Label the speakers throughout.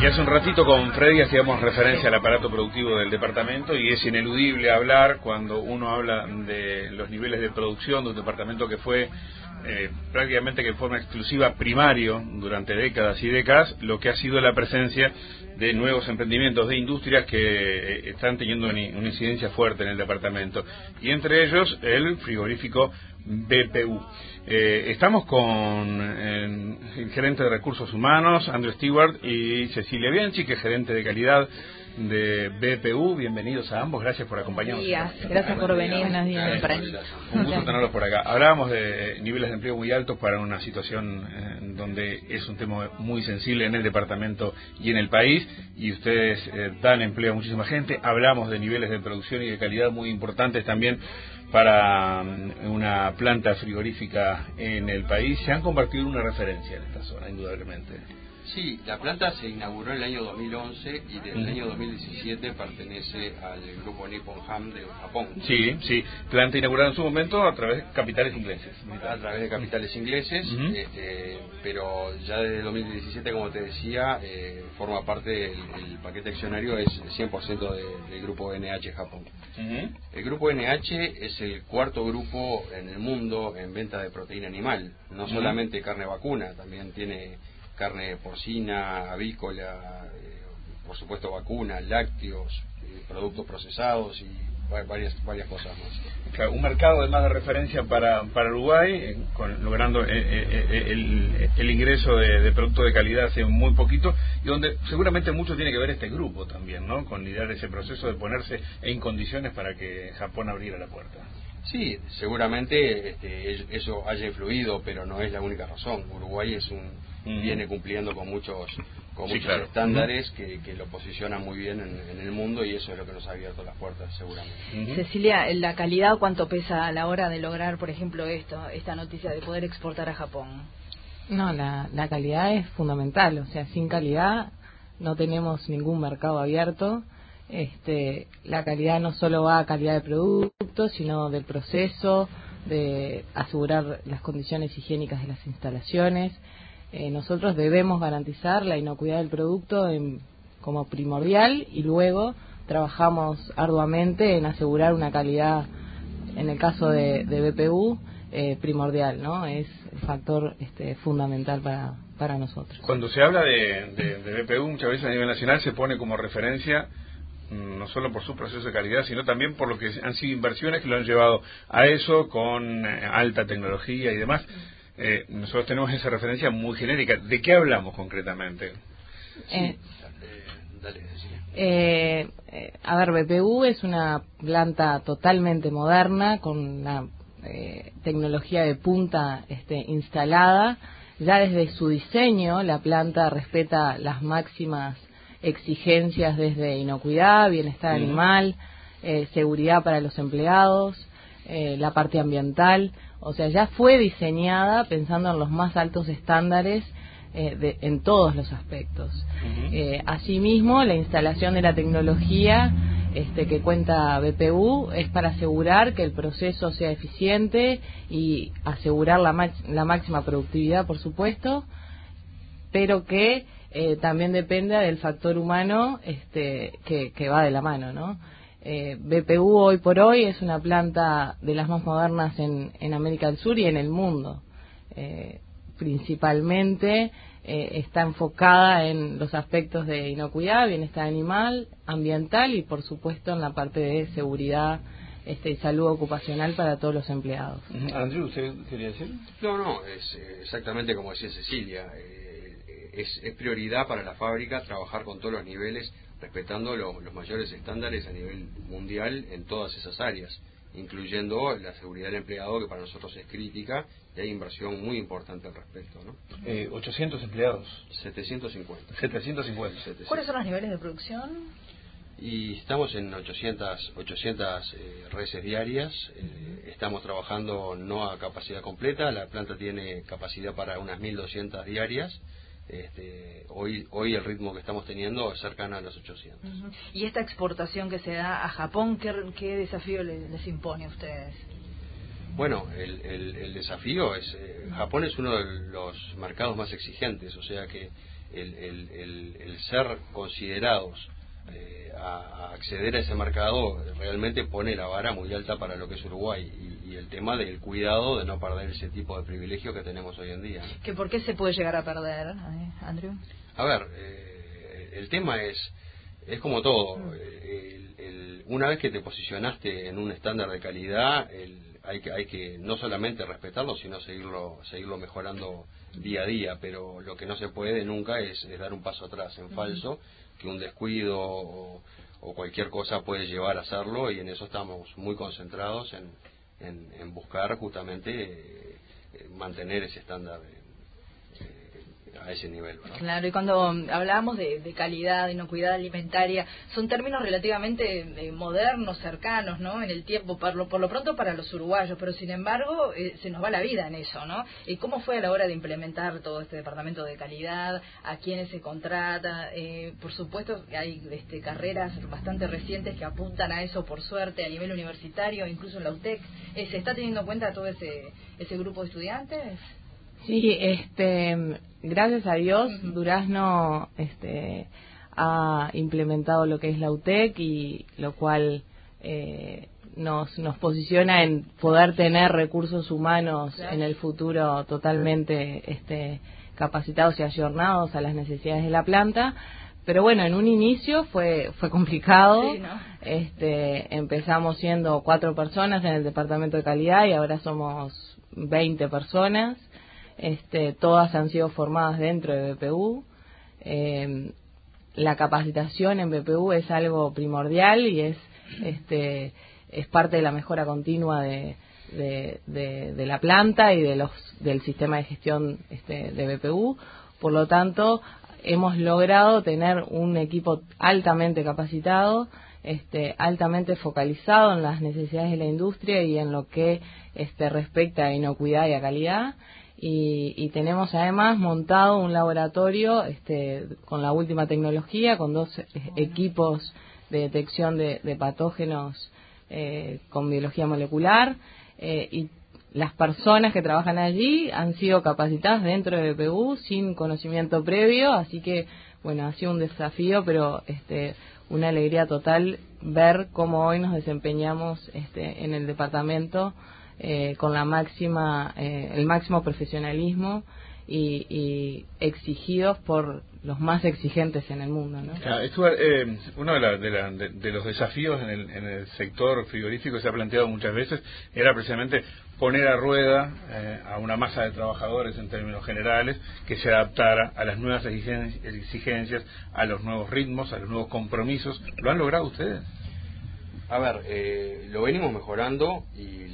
Speaker 1: Y hace un ratito con Freddy hacíamos referencia al aparato productivo del departamento y es ineludible hablar cuando uno habla de los niveles de producción de un departamento que fue eh, prácticamente que en forma exclusiva primario durante décadas y décadas lo que ha sido la presencia de nuevos emprendimientos de industrias que eh, están teniendo una incidencia fuerte en el departamento y entre ellos el frigorífico BPU. Eh, estamos con el gerente de recursos humanos, Andrew Stewart, y Cecilia Bianchi, que es gerente de calidad de BPU. Bienvenidos a ambos, gracias por acompañarnos.
Speaker 2: Gracias por venir.
Speaker 1: Un gusto tenerlos por acá. Hablábamos de niveles de empleo muy altos para una situación eh, donde es un tema muy sensible en el departamento y en el país, y ustedes eh, dan empleo a muchísima gente. Hablamos de niveles de producción y de calidad muy importantes también para mm, una planta frigorífica en el país, se han convertido en una referencia en esta zona, indudablemente.
Speaker 3: Sí, la planta se inauguró en el año 2011 y desde el año 2017 pertenece al grupo Nippon Ham de Japón.
Speaker 1: Sí, sí, planta inaugurada en su momento a través de capitales ingleses.
Speaker 3: A través de capitales ingleses, este, pero ya desde el 2017, como te decía, eh, forma parte del paquete accionario, es 100% del grupo NH Japón. El grupo NH es el cuarto grupo en el mundo en venta de proteína animal, no solamente carne vacuna, también tiene carne porcina, avícola, eh, por supuesto vacunas, lácteos, eh, productos procesados y varias varias cosas más.
Speaker 1: un mercado además de referencia para, para Uruguay, eh, con, logrando el, el, ingreso de, de productos de calidad hace muy poquito, y donde seguramente mucho tiene que ver este grupo también, ¿no? Con liderar ese proceso de ponerse en condiciones para que Japón abriera la puerta.
Speaker 3: Sí, seguramente este, eso haya influido, pero no es la única razón. Uruguay es un viene cumpliendo con muchos con muchos estándares que, lo posicionan muy bien en, el mundo y eso es lo que nos ha abierto las puertas seguramente.
Speaker 2: Cecilia, ¿la calidad cuánto pesa a la hora de lograr, por ejemplo, esto, esta noticia de poder exportar a Japón?
Speaker 4: No, la, la calidad es fundamental, o sea, sin calidad no tenemos ningún mercado abierto. Este, la calidad no solo va a calidad de producto, sino del proceso, de asegurar las condiciones higiénicas de las instalaciones. Eh, nosotros debemos garantizar la inocuidad del producto como primordial y luego trabajamos arduamente en asegurar una calidad, en el caso de, BPU, eh, primordial, ¿no? Es el factor este, fundamental para, para nosotros.
Speaker 1: Cuando se habla de, de, BPU, muchas veces a nivel nacional se pone como referencia mm, no solo por su proceso de calidad, sino también por lo que han sido inversiones que lo han llevado a eso con eh, alta tecnología y demás. Eh, nosotros tenemos esa referencia muy genérica. ¿De qué hablamos concretamente?
Speaker 4: Eh, eh, a ver, BPU es una planta totalmente moderna con la tecnología de punta este, instalada. Ya desde su diseño, la planta respeta las máximas exigencias desde inocuidad, bienestar animal, seguridad para los empleados, la parte ambiental. O sea, ya fue diseñada pensando en los más altos estándares eh, en todos los aspectos. Eh, asimismo, la instalación de la tecnología este, que cuenta BPU es para asegurar que el proceso sea eficiente y asegurar la, la máxima productividad, por supuesto, pero que eh, también dependa del factor humano este, que, que va de la mano, ¿no? Eh, BPU hoy por hoy es una planta de las más modernas en, en América del Sur y en el mundo. Eh, principalmente eh, está enfocada en los aspectos de inocuidad, bienestar animal, ambiental y por supuesto en la parte de seguridad este, y salud ocupacional para todos los empleados.
Speaker 1: Andrew, ¿usted quería decir?
Speaker 3: No, no, es exactamente como decía Cecilia. es, es prioridad para la fábrica trabajar con todos los niveles respetando los mayores estándares a nivel mundial en todas esas áreas, incluyendo la seguridad del empleado, que para nosotros es crítica, y hay inversión muy importante al respecto. ¿no?
Speaker 1: Eh, ¿800 empleados?
Speaker 3: 750.
Speaker 1: 750.
Speaker 2: ¿Cuáles son los niveles de producción?
Speaker 3: Y estamos en 800, 800 eh, reses diarias, eh, estamos trabajando no a capacidad completa, la planta tiene capacidad para unas 1.200 diarias, este, hoy, hoy el ritmo que estamos teniendo es cercano a los 800.
Speaker 2: ¿Y esta exportación que se da a Japón, qué, qué desafío les, impone a ustedes?
Speaker 3: Bueno, el, el, desafío es, eh, Japón es uno de los mercados más exigentes, o sea que el, el, ser considerados eh, a, acceder a ese mercado realmente pone la vara muy alta para lo que es Uruguay y, el tema del cuidado de no perder ese tipo de privilegio que tenemos hoy en día.
Speaker 2: ¿Que ¿Por qué se puede llegar a perder, eh, Andrew?
Speaker 3: A ver, eh, el tema es, es como todo. Mm. El, una vez que te posicionaste en un estándar de calidad, hay, que, hay que no solamente respetarlo, sino seguirlo, seguirlo mejorando día a día, pero lo que no se puede nunca es, dar un paso atrás en falso que un descuido o, cualquier cosa puede llevar a hacerlo y en eso estamos muy concentrados en, en, buscar justamente eh, mantener ese estándar a ese nivel.
Speaker 2: Claro, y cuando hablábamos de, calidad, de inocuidad alimentaria, son términos relativamente eh, modernos, cercanos, ¿no? En el tiempo, por lo, por lo pronto para los uruguayos, pero sin embargo eh, se nos va la vida en eso, ¿no? ¿Y cómo fue a la hora de implementar todo este departamento de calidad? ¿A quiénes se contrata? Eh, por supuesto, hay este, carreras bastante recientes que apuntan a eso, por suerte, a nivel universitario, incluso en la UTEC. ¿Se está teniendo en cuenta todo ese, ese grupo de estudiantes?
Speaker 4: Sí, este, gracias a Dios, Durazno este, ha implementado lo que es la UTEC y lo cual eh, nos, nos posiciona en poder tener recursos humanos en el futuro totalmente este, capacitados y ayornados a las necesidades de la planta. Pero bueno, en un inicio fue fue complicado. este, empezamos siendo cuatro personas en el departamento de calidad y ahora somos 20 personas este, todas han sido formadas dentro de BPU. Eh, la capacitación en BPU es algo primordial y es, este, es parte de la mejora continua de, de, la planta y de los, del sistema de gestión este, de BPU. Por lo tanto, hemos logrado tener un equipo altamente capacitado, este, altamente focalizado en las necesidades de la industria y en lo que este, respecta a inocuidad y a calidad y, tenemos además montado un laboratorio este, con la última tecnología, con dos eh, equipos de detección de, patógenos eh, con biología molecular eh, y las personas que trabajan allí han sido capacitadas dentro de BPU sin conocimiento previo, así que bueno, ha sido un desafío, pero este, una alegría total ver cómo hoy nos desempeñamos este, en el departamento eh, con la máxima, eh, el máximo profesionalismo y, exigidos por los más exigentes en el mundo. ¿no?
Speaker 1: Eh, uno de, los desafíos en el, sector frigorífico que se ha planteado muchas veces era precisamente poner a rueda a una masa de trabajadores en términos generales que se adaptara a las nuevas exigencias, a los nuevos ritmos, a los nuevos compromisos. ¿Lo han logrado ustedes?
Speaker 3: A ver, lo venimos mejorando y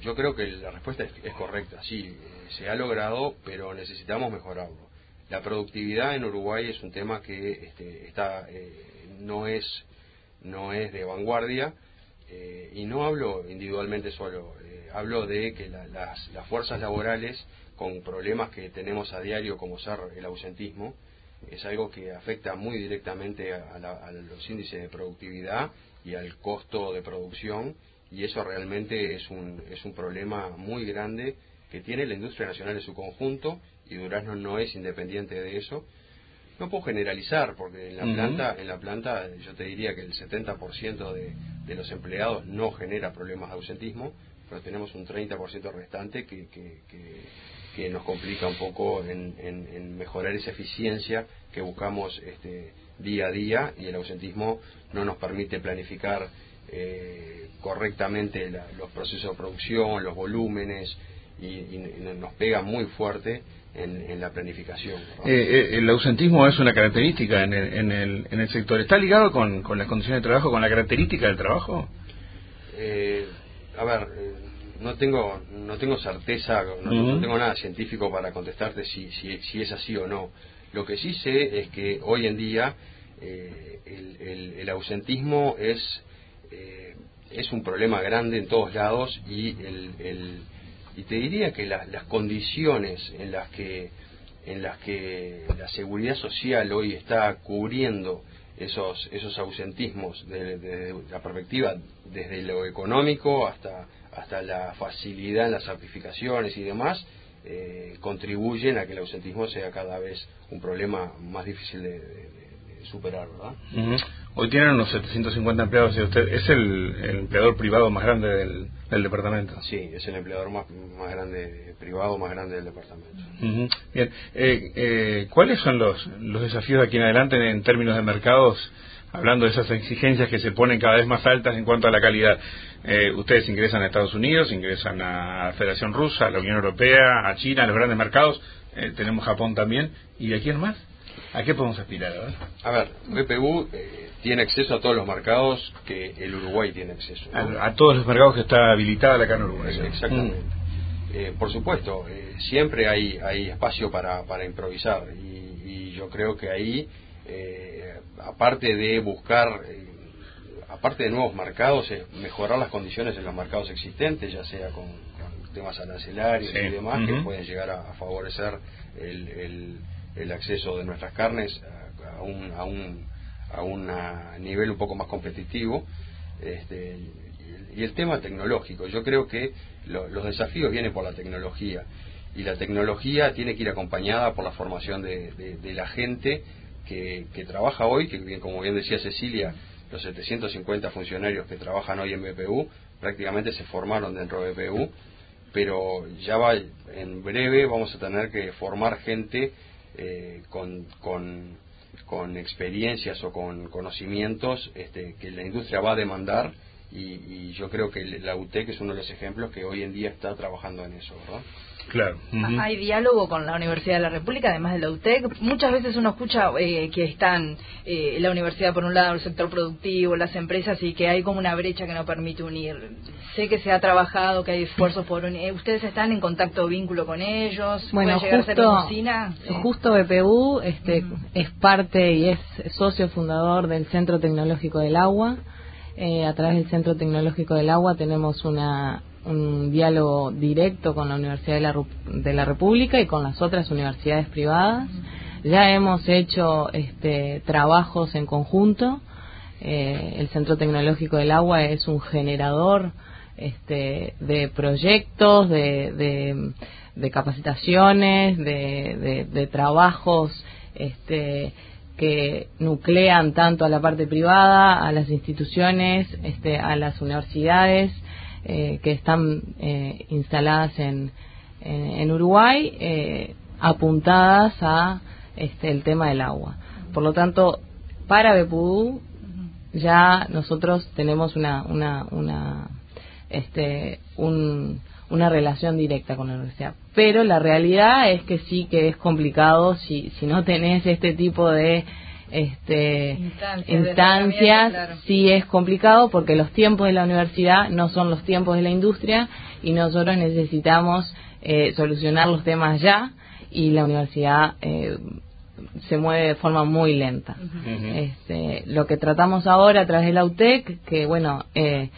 Speaker 3: yo creo que la respuesta es, correcta, sí, eh, se ha logrado, pero necesitamos mejorarlo. La productividad en Uruguay es un tema que este, está, eh, no, es, no es de vanguardia, eh, y no hablo individualmente solo, hablo de que las, las, fuerzas laborales, con problemas que tenemos a diario como ser el ausentismo, es algo que afecta muy directamente a los índices de productividad y al costo de producción y eso realmente es un, es un problema muy grande que tiene la industria nacional en su conjunto y Durazno no es independiente de eso. No puedo generalizar porque en la planta en la planta yo te diría que el 70% de, de los empleados no genera problemas de ausentismo, pero tenemos un 30% restante que, que, que, nos complica un poco en, en, mejorar esa eficiencia que buscamos este, día a día y el ausentismo no nos permite planificar eh, correctamente los procesos de producción, los volúmenes, y, nos pega muy fuerte en, la planificación.
Speaker 1: Eh, eh, el ausentismo es una característica en el, en el, en el sector. ¿Está ligado con, con, las condiciones de trabajo, con la característica del trabajo?
Speaker 3: a ver, no tengo no tengo certeza, no, tengo nada científico para contestarte si, si, si, es así o no. Lo que sí sé es que hoy en día el, el, ausentismo es eh, es un problema grande en todos lados y el, y te diría que las condiciones en las que en las que la seguridad social hoy está cubriendo esos esos ausentismos desde la perspectiva desde lo económico hasta hasta la facilidad en las certificaciones y demás eh, contribuyen a que el ausentismo sea cada vez un problema más difícil de, superar, ¿verdad?
Speaker 1: Hoy tienen unos 750 empleados y usted es el, empleador privado más grande del, departamento.
Speaker 3: Sí, es el empleador más, más grande, privado más grande del departamento.
Speaker 1: Bien, eh, eh, ¿cuáles son los, los desafíos de aquí en adelante en términos de mercados? Hablando de esas exigencias que se ponen cada vez más altas en cuanto a la calidad. Eh, ustedes ingresan a Estados Unidos, ingresan a la Federación Rusa, a la Unión Europea, a China, a los grandes mercados. Eh, tenemos Japón también. ¿Y de quién más? ¿A qué podemos aspirar?
Speaker 3: A ver, BPU eh, tiene acceso a todos los mercados que el Uruguay tiene acceso.
Speaker 1: A, todos los mercados que está habilitada la carne Uruguay.
Speaker 3: Exactamente. Mm. por supuesto, siempre hay, hay espacio para, para improvisar y, y yo creo que ahí, aparte de buscar aparte de nuevos mercados, es mejorar las condiciones en los mercados existentes, ya sea con, temas arancelarios y demás, que pueden llegar a, favorecer el, el, acceso de nuestras carnes a, un, a, un, a un nivel un poco más competitivo. Este, y, el, tema tecnológico, yo creo que los desafíos vienen por la tecnología y la tecnología tiene que ir acompañada por la formación de, de, la gente que, que, trabaja hoy, que como bien decía Cecilia, los 750 funcionarios que trabajan hoy en BPU prácticamente se formaron dentro de BPU, pero ya va, en breve vamos a tener que formar gente eh, con, con, con, experiencias o con conocimientos este, que la industria va a demandar y, yo creo que la UTEC es uno de los ejemplos que hoy en día está trabajando en eso, ¿verdad?
Speaker 1: Claro.
Speaker 2: Hay diálogo con la Universidad de la República, además de la UTEC. Muchas veces uno escucha eh, que están eh, la universidad por un lado, el sector productivo, las empresas y que hay como una brecha que no permite unir. Sé que se ha trabajado, que hay esfuerzos por unir. ¿Ustedes están en contacto o vínculo con ellos?
Speaker 4: Bueno, justo, justo BPU este, es parte y es socio fundador del Centro Tecnológico del Agua. Eh, a través del Centro Tecnológico del Agua tenemos una un diálogo directo con la Universidad de la, de la República y con las otras universidades privadas. Ya hemos hecho este, trabajos en conjunto. Eh, el Centro Tecnológico del Agua es un generador este, de proyectos, de, de, capacitaciones, de, de, trabajos este, que nuclean tanto a la parte privada, a las instituciones, este, a las universidades eh, que están eh, instaladas en, en, Uruguay, eh, apuntadas a este, el tema del agua. Por lo tanto, para BPU ya nosotros tenemos una, una, una, este, un, una relación directa con la universidad. Pero la realidad es que sí que es complicado si, si no tenés este tipo de este, instancias, sí es complicado porque los tiempos de la universidad no son los tiempos de la industria y nosotros necesitamos eh, solucionar los temas ya y la universidad eh, se mueve de forma muy lenta. este, lo que tratamos ahora a través de la UTEC, que bueno, eh,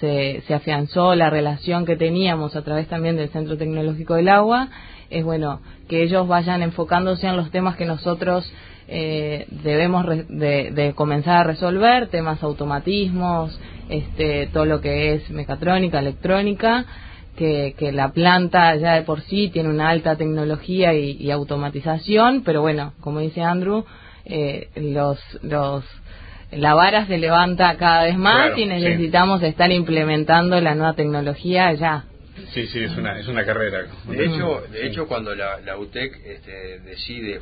Speaker 4: se, se afianzó la relación que teníamos a través también del Centro Tecnológico del Agua, es bueno que ellos vayan enfocándose en los temas que nosotros eh, debemos de, comenzar a resolver temas automatismos, este, todo lo que es mecatrónica, electrónica, que, la planta ya de por sí tiene una alta tecnología y, automatización, pero bueno, como dice Andrew, eh, los, los, la vara se levanta cada vez más y necesitamos estar implementando la nueva tecnología ya.
Speaker 1: Sí, sí, es una, es una carrera.
Speaker 3: De hecho, de hecho cuando la, la UTEC este, decide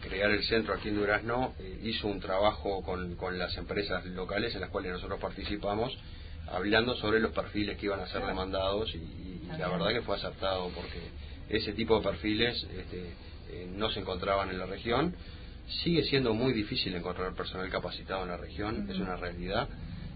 Speaker 3: crear el centro aquí en Durazno, eh, hizo un trabajo con, con las empresas locales en las cuales nosotros participamos, hablando sobre los perfiles que iban a ser demandados y, la verdad que fue acertado porque ese tipo de perfiles este, eh, no se encontraban en la región. Sigue siendo muy difícil encontrar personal capacitado en la región, es una realidad.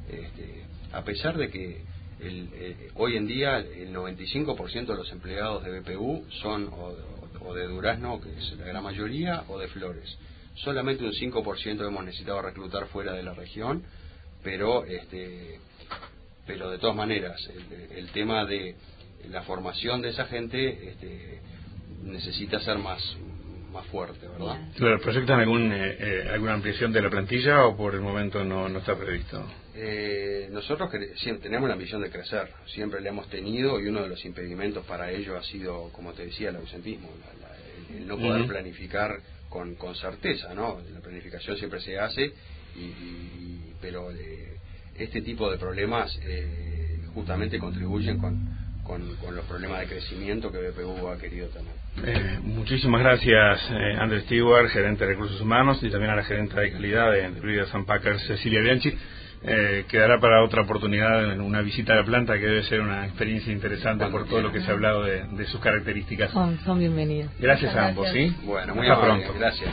Speaker 3: Este, a pesar de que el, eh, hoy en día el 95% de los empleados de BPU son o, de Durazno, que es la gran mayoría, o de Flores. Solamente un 5% hemos necesitado reclutar fuera de la región, pero este pero de todas maneras el, tema de la formación de esa gente este, necesita ser más más fuerte, ¿verdad?
Speaker 1: Claro, ¿proyectan algún, eh, eh, alguna ampliación de la plantilla o por el momento no, no está previsto?
Speaker 3: Eh, nosotros siempre tenemos la ambición de crecer, siempre la hemos tenido y uno de los impedimentos para ello ha sido, como te decía, el ausentismo, el, no poder planificar con, con certeza, ¿no? La planificación siempre se hace, y, pero este tipo de problemas justamente contribuyen con con, los problemas de crecimiento que BPU ha querido tener.
Speaker 1: Eh, muchísimas gracias, eh, Andrés Stewart, gerente de recursos humanos, y también a la gerente de calidad de, de San Packers, Cecilia Bianchi. Eh, quedará para otra oportunidad en una visita a la planta que debe ser una experiencia interesante por todo lo que se ha hablado de, sus características.
Speaker 4: Son, son bienvenidos.
Speaker 1: Gracias, a ambos, ¿sí?
Speaker 3: Bueno, muy Hasta pronto.
Speaker 1: Gracias.